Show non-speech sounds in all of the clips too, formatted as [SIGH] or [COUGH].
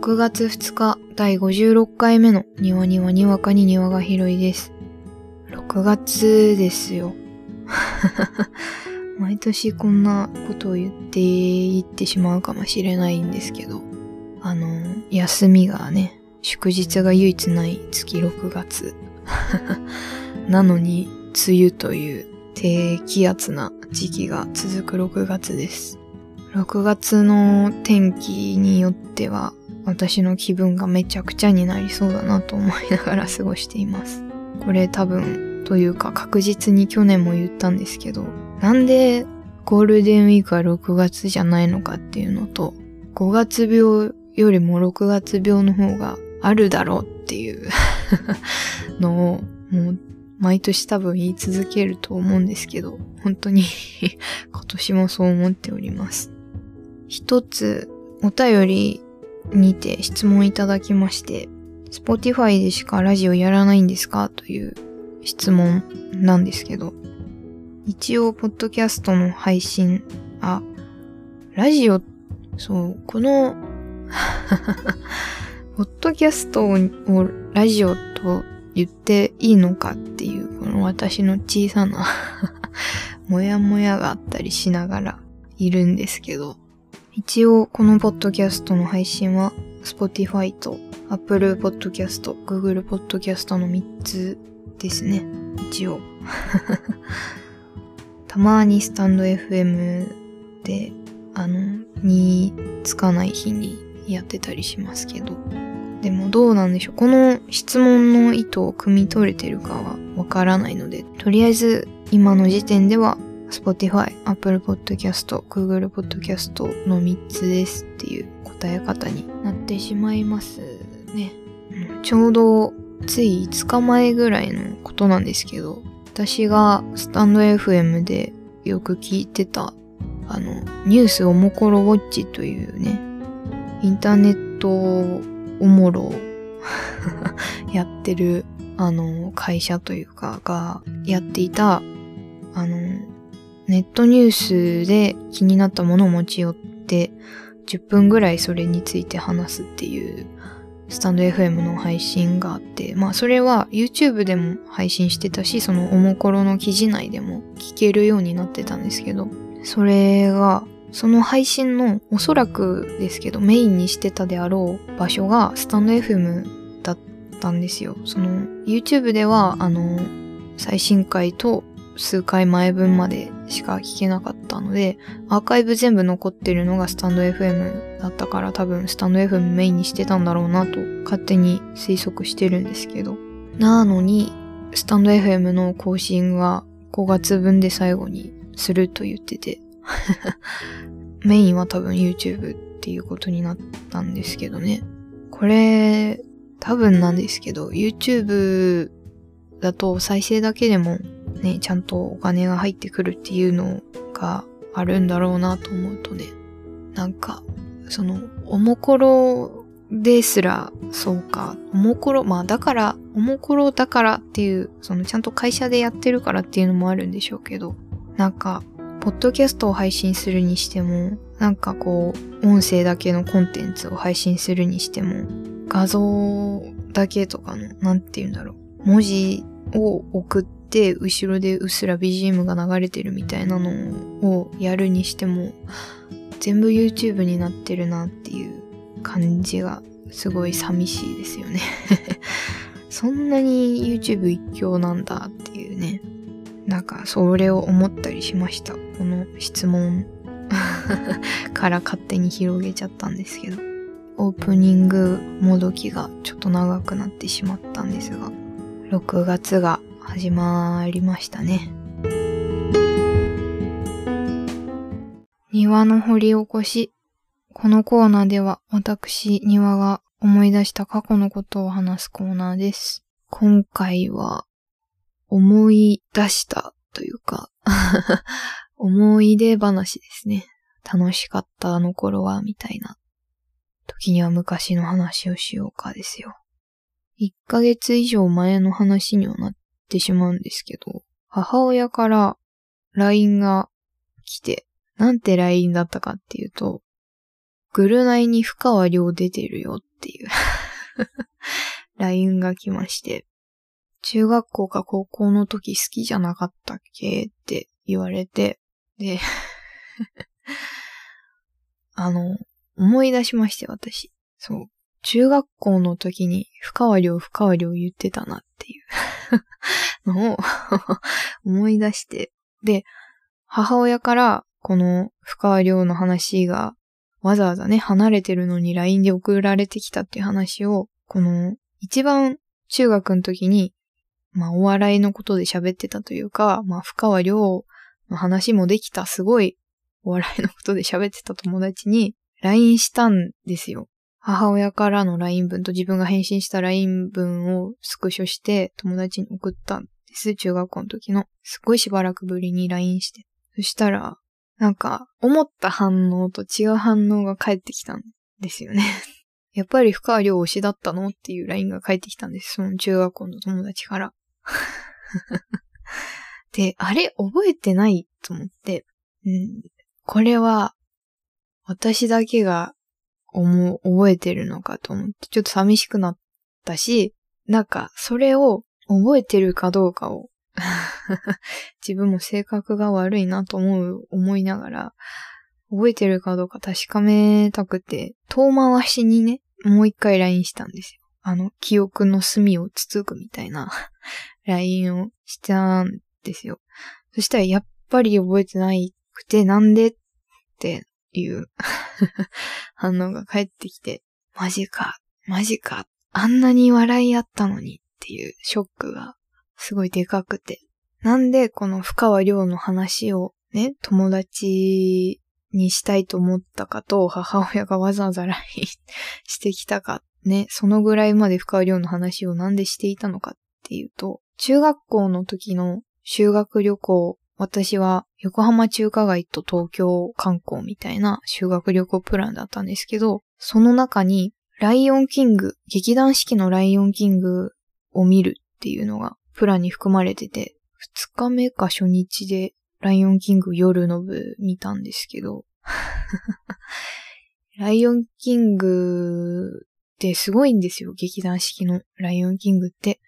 6月2日第56回目の庭にはにわかに庭が広いです。6月ですよ。[LAUGHS] 毎年こんなことを言っていってしまうかもしれないんですけど、あの、休みがね、祝日が唯一ない月6月。[LAUGHS] なのに、梅雨という低気圧な時期が続く6月です。6月の天気によっては、私の気分がめちゃくちゃになりそうだなと思いながら過ごしています。これ多分、というか確実に去年も言ったんですけど、なんでゴールデンウィークは6月じゃないのかっていうのと、5月病よりも6月病の方があるだろうっていう [LAUGHS] のを、もう毎年多分言い続けると思うんですけど、本当に [LAUGHS] 今年もそう思っております。一つお便りにて質問いただきまして、Spotify でしかラジオやらないんですか？という質問なんですけど、一応、ポッドキャストの配信、あ、ラジオ、そう、この、[LAUGHS] ポッドキャストをラジオと言っていいのかっていう、この私の小さなもやもやがあったりしながらいるんですけど、一応このポッドキャストの配信は Spotify と Apple Podcast、Google Podcast の3つですね。一応。[LAUGHS] たまにスタンド FM で、あの、につかない日にやってたりしますけど。でもどうなんでしょう。この質問の意図を汲み取れてるかはわからないので、とりあえず今の時点では Spotify、Apple Podcast、Google Podcast の3つですっていう答え方になってしまいますね。うんちょうどつい5日前ぐらいのことなんですけど、私がスタンド FM でよく聞いてた、あの、ニュースおもころウォッチというね、インターネットおもろを [LAUGHS] やってる、あの、会社というかがやっていた、あの、ネットニュースで気になったものを持ち寄って、10分ぐらいそれについて話すっていう、スタンド FM の配信があって、まあそれは YouTube でも配信してたし、そのおもころの記事内でも聞けるようになってたんですけど、それが、その配信のおそらくですけどメインにしてたであろう場所がスタンド FM だったんですよ。その YouTube ではあの最新回と数回前分までしか聞けなかったので、アーカイブ全部残ってるのがスタンド FM だったから多分スタンド FM メインにしてたんだろうなと勝手に推測してるんですけど。なのに、スタンド FM の更新は5月分で最後にすると言ってて、[LAUGHS] メインは多分 YouTube っていうことになったんですけどね。これ、多分なんですけど、YouTube だと再生だけでもね、ちゃんとお金が入ってくるっていうのがあるんだろうなと思うとね、なんか、その、おもころですら、そうか、おもころ、まあだから、おもころだからっていう、そのちゃんと会社でやってるからっていうのもあるんでしょうけど、なんか、ポッドキャストを配信するにしても、なんかこう、音声だけのコンテンツを配信するにしても、画像だけとかの、なんて言うんだろう、文字を送って、後ろでうっすら BGM が流れてるみたいなのをやるにしても、全部 YouTube になってるなっていう感じがすごい寂しいですよね。[LAUGHS] そんなに YouTube 一強なんだっていうね。なんかそれを思ったりしました。この質問 [LAUGHS] から勝手に広げちゃったんですけど。オープニングもどきがちょっと長くなってしまったんですが、6月が始まりましたね。庭の掘り起こし。このコーナーでは私、庭が思い出した過去のことを話すコーナーです。今回は思い出したというか、[LAUGHS] 思い出話ですね。楽しかったあの頃は、みたいな。時には昔の話をしようかですよ。1ヶ月以上前の話にはなっってしまうんですけど、母親から LINE が来て、なんて LINE だったかっていうと、グルナイに深川亮出てるよってっていう [LAUGHS] LINE が来まして、中学校か高校の時好きじゃなかったっけ？って言われて、で [LAUGHS] あの、思い出しまして、私。そう。中学校の時に、深川亮、深川亮言ってたなっていう [LAUGHS] のを [LAUGHS] 思い出して。で、母親から、この深川亮の話が、わざわざね、離れてるのに LINE で送られてきたっていう話を、この、一番中学の時に、まあ、お笑いのことで喋ってたというか、まあ、深川亮の話もできた、すごいお笑いのことで喋ってた友達に LINE したんですよ。母親からの LINE 文と自分が返信した LINE 文をスクショして友達に送ったんです。中学校の時の。すごいしばらくぶりに LINE して。そしたら、なんか、思った反応と違う反応が返ってきたんですよね。[LAUGHS] やっぱり深川亮推しだったのっていう LINE が返ってきたんです。その中学校の友達から。[LAUGHS] で、あれ覚えてないと思って、うん、これは、私だけが思う、覚えてるのかと思って、ちょっと寂しくなったし、なんか、それを覚えてるかどうかを [LAUGHS] 自分も性格が悪いなと思う、思いながら、覚えてるかどうか確かめたくて、遠回しにね、もう一回 LINE したんですよ。あの、記憶の隅をつつくみたいな [LAUGHS] LINE をしたんですよ。そしたらやっぱり覚えてないくて、なんでっていう [LAUGHS] [LAUGHS] 反応が返ってきて、マジか、マジか、あんなに笑いあったのにっていうショックがすごいでかくて。なんでこの深川亮の話をね、友達にしたいと思ったかと母親がわざわざ LINE してきたかね、そのぐらいまで深川亮の話をなんでしていたのかっていうと、中学校の時の修学旅行私は横浜中華街と東京観光みたいな修学旅行プランだったんですけど、その中にライオンキング、劇団四季のライオンキングを見るっていうのがプランに含まれてて、二日目か初日でライオンキング夜の部見たんですけど、[LAUGHS] ライオンキングってすごいんですよ、劇団四季のライオンキングって。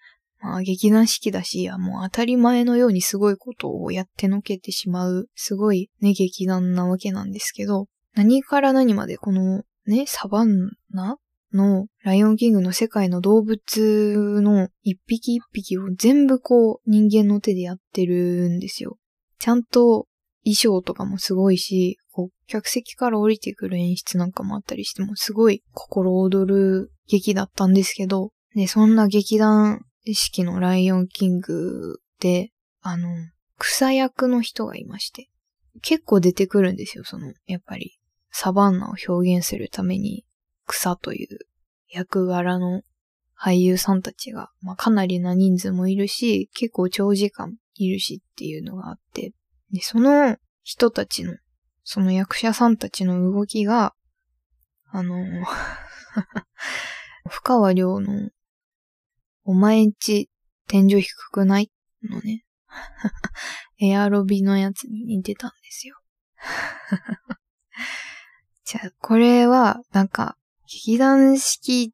まあ劇団四季だし、もう当たり前のようにすごいことをやってのけてしまう、すごいね、劇団なわけなんですけど、何から何までこのね、サバンナのライオンキングの世界の動物の一匹一匹を全部こう人間の手でやってるんですよ。ちゃんと衣装とかもすごいし、こう客席から降りてくる演出なんかもあったりしてもすごい心躍る劇だったんですけど、で、そんな劇団意識のライオンキングで、あの、草役の人がいまして、結構出てくるんですよ、その、やっぱり、サバンナを表現するために、草という役柄の俳優さんたちが、まあ、かなりな人数もいるし、結構長時間いるしっていうのがあって、で、その人たちの、その役者さんたちの動きが、あの、[LAUGHS] 深川亮のお前んち天井低くない？のね。[LAUGHS] エアロビのやつに似てたんですよ。[LAUGHS] じゃあ、これは、なんか、劇団式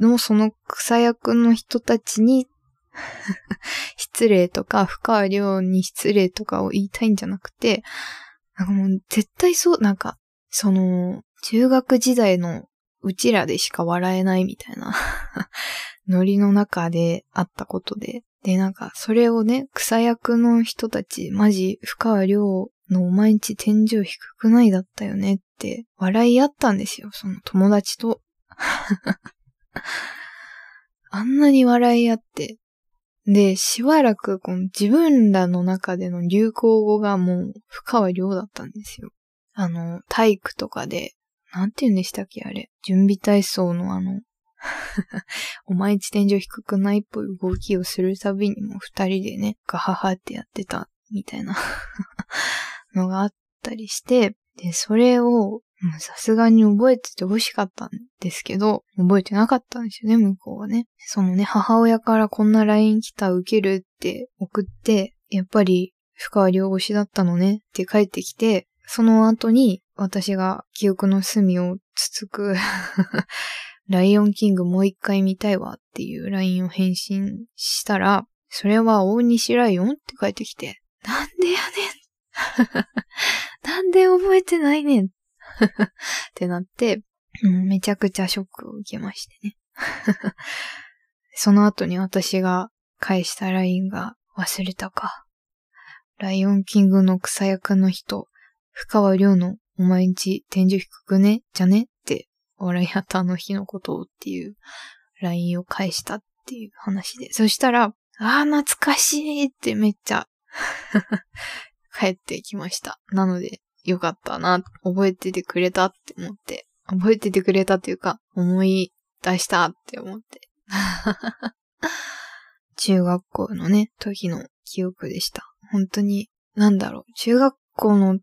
のその草役の人たちに [LAUGHS] 失礼とか、深川亮に失礼とかを言いたいんじゃなくて、なんかもう絶対そう、なんか、その、中学時代のうちらでしか笑えないみたいなノリの中であったことで。で、なんか、それをね、草役の人たち、マジ、深川亮のお前んち天井低くないだったよねって、笑い合ったんですよ、その友達と。[LAUGHS] あんなに笑い合って。で、しばらくこの自分らの中での流行語がもう深川亮だったんですよ。あの、体育とかで、なんて言うんでしたっけあれ。準備体操のあの、[LAUGHS] お前地天井低くないっぽい動きをするたびにも二人でね、ガハハってやってたみたいな [LAUGHS] のがあったりして、で、それをさすがに覚えてて欲しかったんですけど、覚えてなかったんですよね、向こうはね。そのね、母親からこんな LINE 来た受けるって送って、やっぱり深川両推しだったのねって帰ってきて、その後に私が記憶の隅をつつく [LAUGHS] ライオンキングもう一回見たいわっていう LINE を返信したら、それは大西ライオンって書いてきて、なんでやねん [LAUGHS] なんで覚えてないねん [LAUGHS] ってなって、めちゃくちゃショックを受けましてね。[LAUGHS] その後に私が返した LINE が忘れたか。ライオンキングの草役の人、深川亮のお前んち天井低くね？じゃね？って笑い合ったあの日のことをっていう LINE を返したっていう話で。そしたら、ああ、懐かしいってめっちゃ [LAUGHS] 帰ってきました。なので、よかったな、覚えててくれたって思って、覚えててくれたっていうか、思い出したって思って。[LAUGHS] 中学校のね、時の記憶でした。本当に、なんだろう、中学校の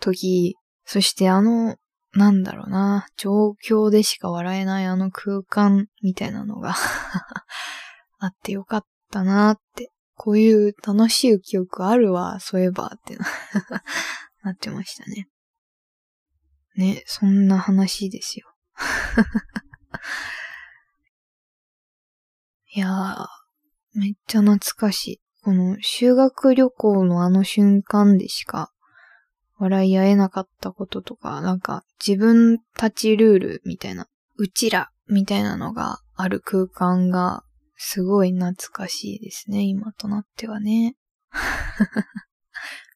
時、そしてあの、なんだろうな、状況でしか笑えないあの空間みたいなのが [LAUGHS] あってよかったなって、こういう楽しい記憶あるわ、そういえばってな [LAUGHS] ってましたね。ね、そんな話ですよ。[LAUGHS] いやー、めっちゃ懐かしい。この修学旅行のあの瞬間でしか笑い合えなかったこととか、なんか自分たちルールみたいな、うちらみたいなのがある空間がすごい懐かしいですね、今となってはね。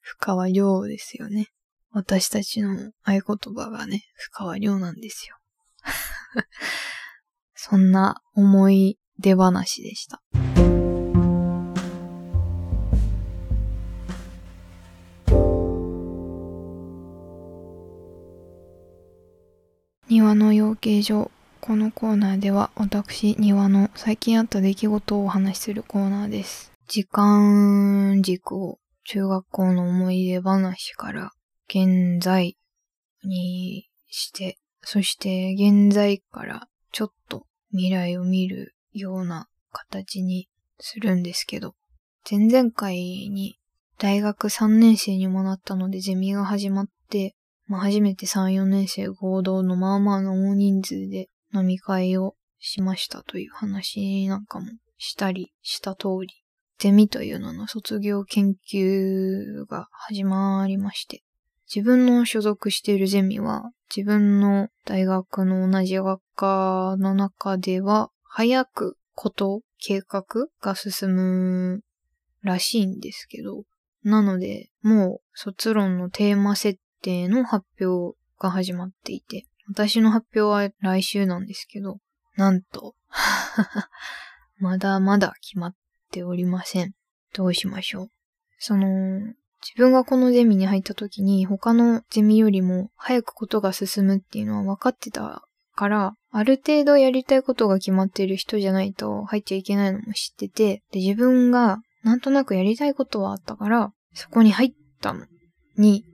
深川亮ですよね。私たちの合言葉がね、深川亮なんですよ。[LAUGHS] そんな思い出話でした。庭の養鶏場。このコーナーでは私、庭の最近あった出来事をお話しするコーナーです。時間軸を中学校の思い出話から現在にして、そして現在からちょっと未来を見るような形にするんですけど、前々回に大学3年生にもなったのでゼミが始まって、まあ、初めて3、4年生合同のまあまあの大人数で飲み会をしましたという話なんかもしたりした通り、ゼミというのの卒業研究が始まりまして、自分の所属しているゼミは自分の大学の同じ学科の中では早くこと、計画が進むらしいんですけど、なので、もう卒論のテーマ設定の発表が始まっていて、私の発表は来週なんですけど、なんと [LAUGHS] まだまだ決まっておりません。どうしましょう。その、自分がこのゼミに入った時に他のゼミよりも早くことが進むっていうのは分かってたから、ある程度やりたいことが決まってる人じゃないと入っちゃいけないのも知ってて、で、自分がなんとなくやりたいことはあったから、そこに入ったのに、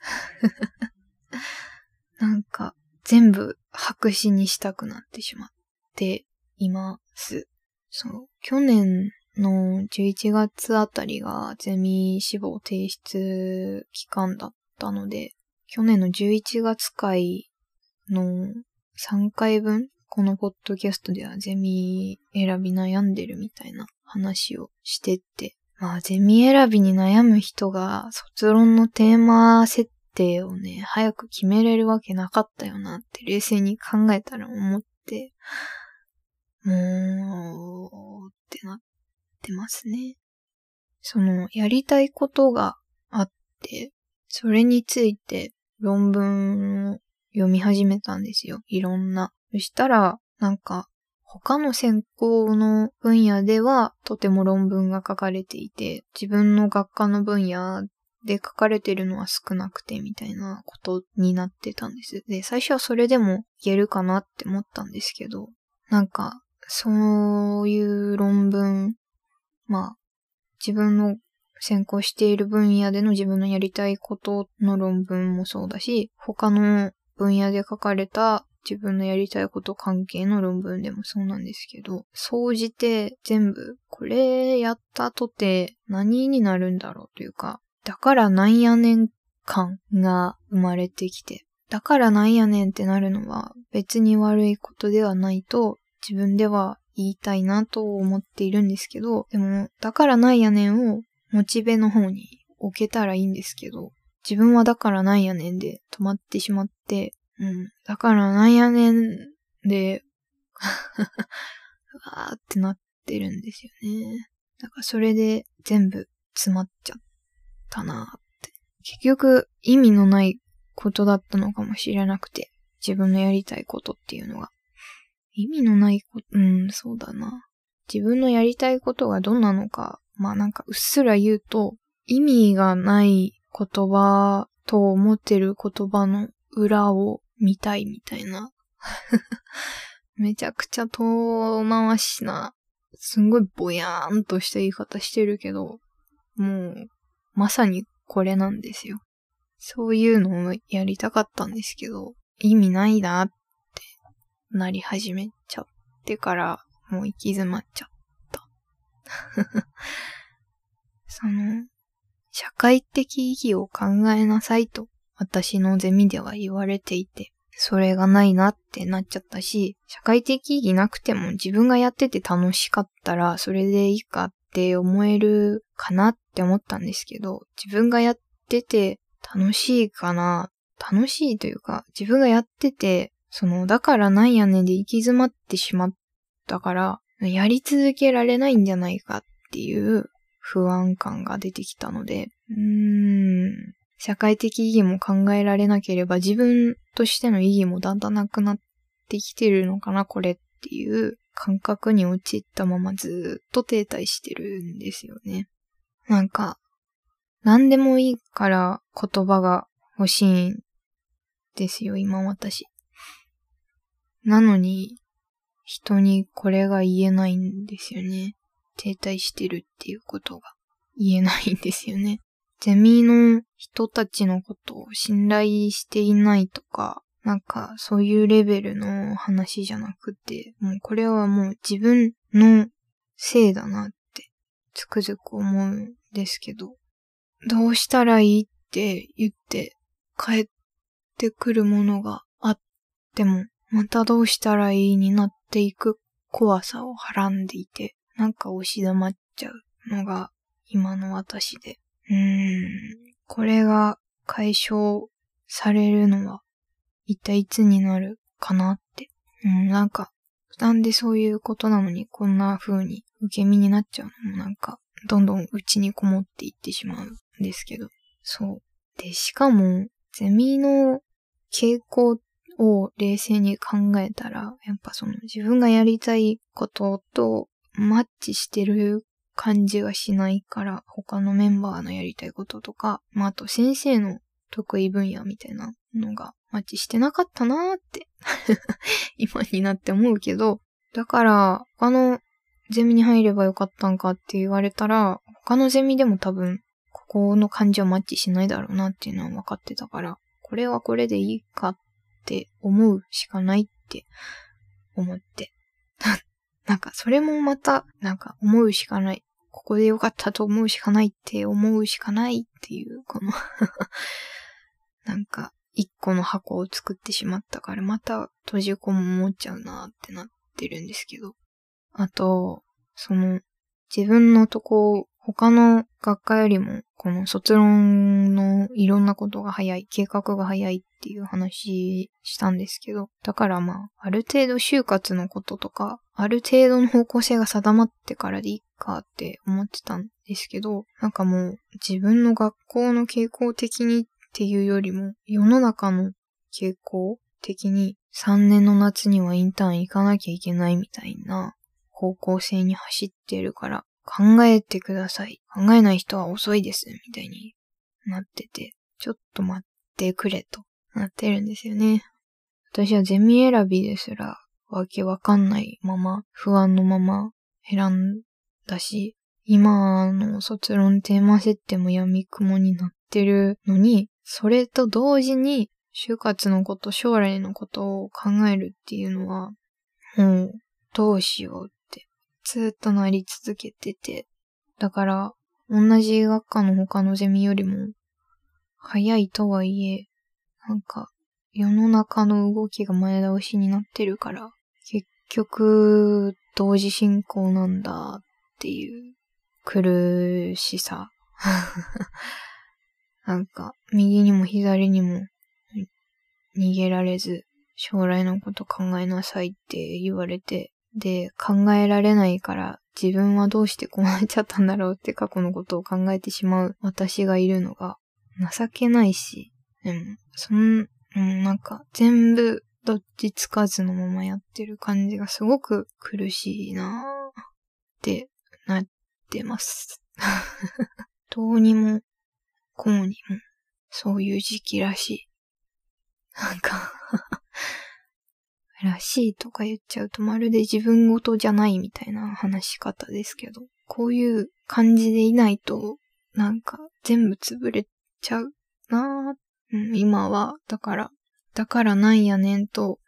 [LAUGHS] なんか、全部白紙にしたくなってしまっています。そう。去年の11月あたりがゼミ志望提出期間だったので、去年の11月会の3回分、このポッドキャストではゼミ選び悩んでるみたいな話をしてって、まあゼミ選びに悩む人が卒論のテーマ設定をね、早く決めれるわけなかったよなって冷静に考えたら思って、もう、ってなってますね。その、やりたいことがあって、それについて論文を読み始めたんですよ。いろんな。そしたら、なんか、他の専攻の分野ではとても論文が書かれていて、自分の学科の分野で書かれてるのは少なくてみたいなことになってたんです。で、最初はそれでも言えるかなって思ったんですけど、なんか、そういう論文、まあ、自分の専攻している分野での自分のやりたいことの論文もそうだし、他の分野で書かれた自分のやりたいこと関係の論文でもそうなんですけど、総じて全部これやったとて何になるんだろうというか、だからなんやねん感が生まれてきて、だからなんやねんってなるのは別に悪いことではないと自分では言いたいなと思っているんですけど、でも、だからなんやねんをモチベの方に置けたらいいんですけど、自分はだからなんやねんで止まってしまって、うん、だからなんやねんで、[LAUGHS] わーってなってるんですよね。だからそれで全部詰まっちゃったなーって。結局意味のないことだったのかもしれなくて、自分のやりたいことっていうのが。意味のないこと、うん、そうだな。自分のやりたいことがどんなのか、まあなんかうっすら言うと、意味がない言葉と思ってる言葉の裏を見たいみたいな。[LAUGHS] めちゃくちゃ遠回しな、すんごいぼやーんとした言い方してるけど、もう、まさにこれなんですよ。そういうのをやりたかったんですけど、意味ないなってなり始めちゃってから、もう行き詰まっちゃった。[LAUGHS] その、社会的意義を考えなさいと私のゼミでは言われていて、それがないなってなっちゃったし、社会的意義なくても自分がやってて楽しかったらそれでいいかって思えるかなって思ったんですけど、自分がやってて楽しいかな楽しいというか、自分がやってて、その、だからなんやねんで行き詰まってしまったから、やり続けられないんじゃないかっていう不安感が出てきたので、うーん、社会的意義も考えられなければ自分としての意義もだんだんなくなってきてるのかな、これっていう感覚に陥ったままずっと停滞してるんですよね。なんか、何でもいいから言葉が欲しいんですよ、今私。なのに、人にこれが言えないんですよね。停滞してるっていうことが言えないんですよね。ゼミの人たちのことを信頼していないとか、なんかそういうレベルの話じゃなくて、もうこれはもう自分のせいだなってつくづく思うんですけど、どうしたらいいって言って帰ってくるものがあっても、またどうしたらいいになっていく怖さをはらんでいて、なんか押し黙っちゃうのが今の私で。うん、これが解消されるのは一体いつになるかなって。うん、なんか、負担でそういうことなのにこんな風に受け身になっちゃうの？もなんか、どんどん内にこもっていってしまうんですけど。そう。で、しかも、ゼミの傾向を冷静に考えたら、やっぱその自分がやりたいこととマッチしてる感じがしないから、他のメンバーのやりたいこととか、まあ、あと先生の得意分野みたいなのがマッチしてなかったなーって [LAUGHS] 今になって思うけど、だから、他のゼミに入ればよかったんかって言われたら、他のゼミでも多分、ここの感じはマッチしないだろうなっていうのは分かってたから、これはこれでいいかって思うしかないって思って。[LAUGHS] なんか、それもまた、なんか、思うしかない。ここでよかったと思うしかないって思うしかないっていう、この [LAUGHS] なんか、一個の箱を作ってしまったから、また閉じ込もっちゃうなってなってるんですけど。あと、その、自分のとこ、他の学科よりも、この卒論のいろんなことが早い、計画が早いっていう話したんですけど、だからまあ、ある程度就活のこととか、ある程度の方向性が定まってからでいいかって思ってたんですけど、なんかもう自分の学校の傾向的にっていうよりも、世の中の傾向的に3年の夏にはインターン行かなきゃいけないみたいな方向性に走ってるから、考えてください。考えない人は遅いです。みたいになってて、ちょっと待ってくれとなってるんですよね。私はゼミ選びですらわけわかんないまま、不安のまま選んだし、今の卒論テーマ設定も闇雲になってるのに、それと同時に就活のこと、将来のことを考えるっていうのは、もうどうしようってずっとなり続けてて、だから同じ学科の他のゼミよりも早いとはいえ、なんか世の中の動きが前倒しになってるから、結局、同時進行なんだっていう苦しさ。[LAUGHS] なんか、右にも左にも逃げられず、将来のこと考えなさいって言われて、で、考えられないから自分はどうしてこうなっちゃったんだろうって過去のことを考えてしまう私がいるのが情けないし、でも、そん、うん、なんか全部どっちつかずのままやってる感じがすごく苦しいなぁってってます。[LAUGHS] どうにも、こうにも、そういう時期らしい。なんか [LAUGHS] らしいとか言っちゃうとまるで自分ごとじゃないみたいな話し方ですけど、こういう感じでいないと、なんか全部潰れちゃうなぁ、うん、今は、だから、だからなんやねんと、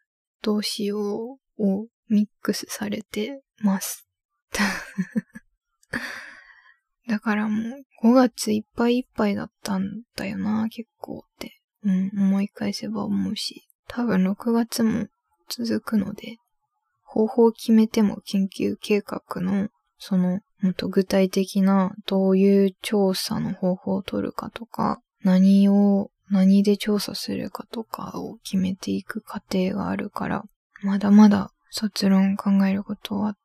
どうしようをミックスされてます。[LAUGHS] [LAUGHS] だからもう5月いっぱいいっぱいだったんだよな、結構って。うん、思い返せば思うし。多分6月も続くので、方法を決めても研究計画の、その、もっと具体的な、どういう調査の方法を取るかとか、何を、何で調査するかとかを決めていく過程があるから、まだまだ卒論考えることは、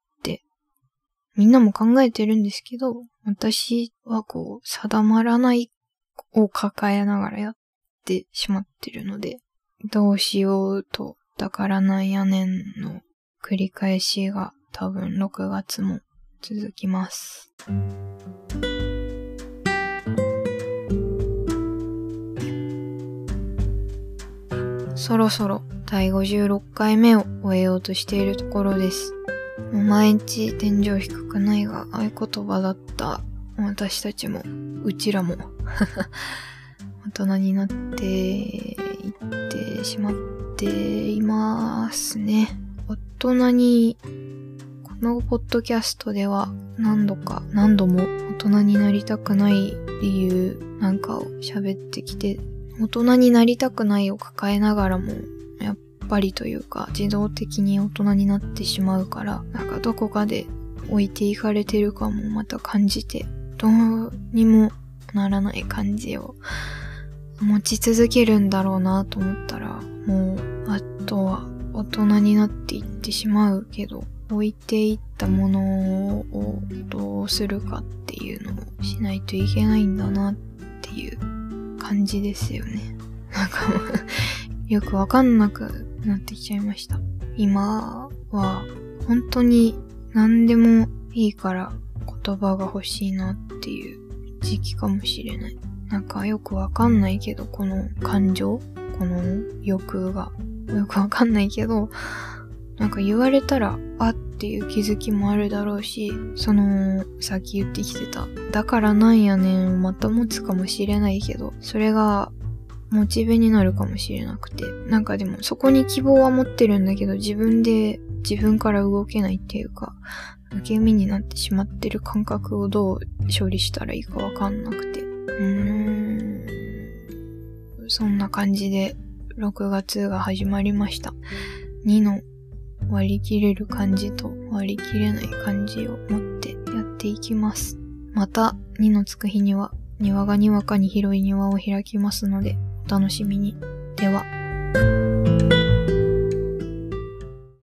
みんなも考えてるんですけど、私はこう、定まらないを抱えながらやってしまってるので、どうしようとだからなんやねんの繰り返しが多分6月も続きます。そろそろ第56回目を終えようとしているところです。毎日天井低くないが合言葉だった。私たちも、うちらも。[LAUGHS] 大人になっていってしまっていますね。大人に、このポッドキャストでは何度か何度も大人になりたくない理由なんかを喋ってきて、大人になりたくないを抱えながらも、ぱりというか自動的に大人になってしまうから、なんかどこかで置いていかれてるかもまた感じて、どうにもならない感じを持ち続けるんだろうなと思ったら、もう、あとは大人になっていってしまうけど、置いていったものをどうするかっていうのをしないといけないんだなっていう感じですよね。なんかよくわかんなくなってきちゃいました。今は本当に何でもいいから言葉が欲しいなっていう時期かもしれない。なんかよくわかんないけど、この感情この欲が。よくわかんないけど、なんか言われたら、あっていう気づきもあるだろうし、その、さっき言ってきてた、だからなんやねんをまた持つかもしれないけど、それが、モチベになるかもしれなくて。なんかでも、そこに希望は持ってるんだけど、自分で、自分から動けないっていうか、受け身になってしまってる感覚をどう処理したらいいかわかんなくて。うーん。そんな感じで6月が始まりました。2の割り切れる感じと割り切れない感じを持ってやっていきます。また2のつく日には庭がにわかに広い庭を開きますので楽しみに。では。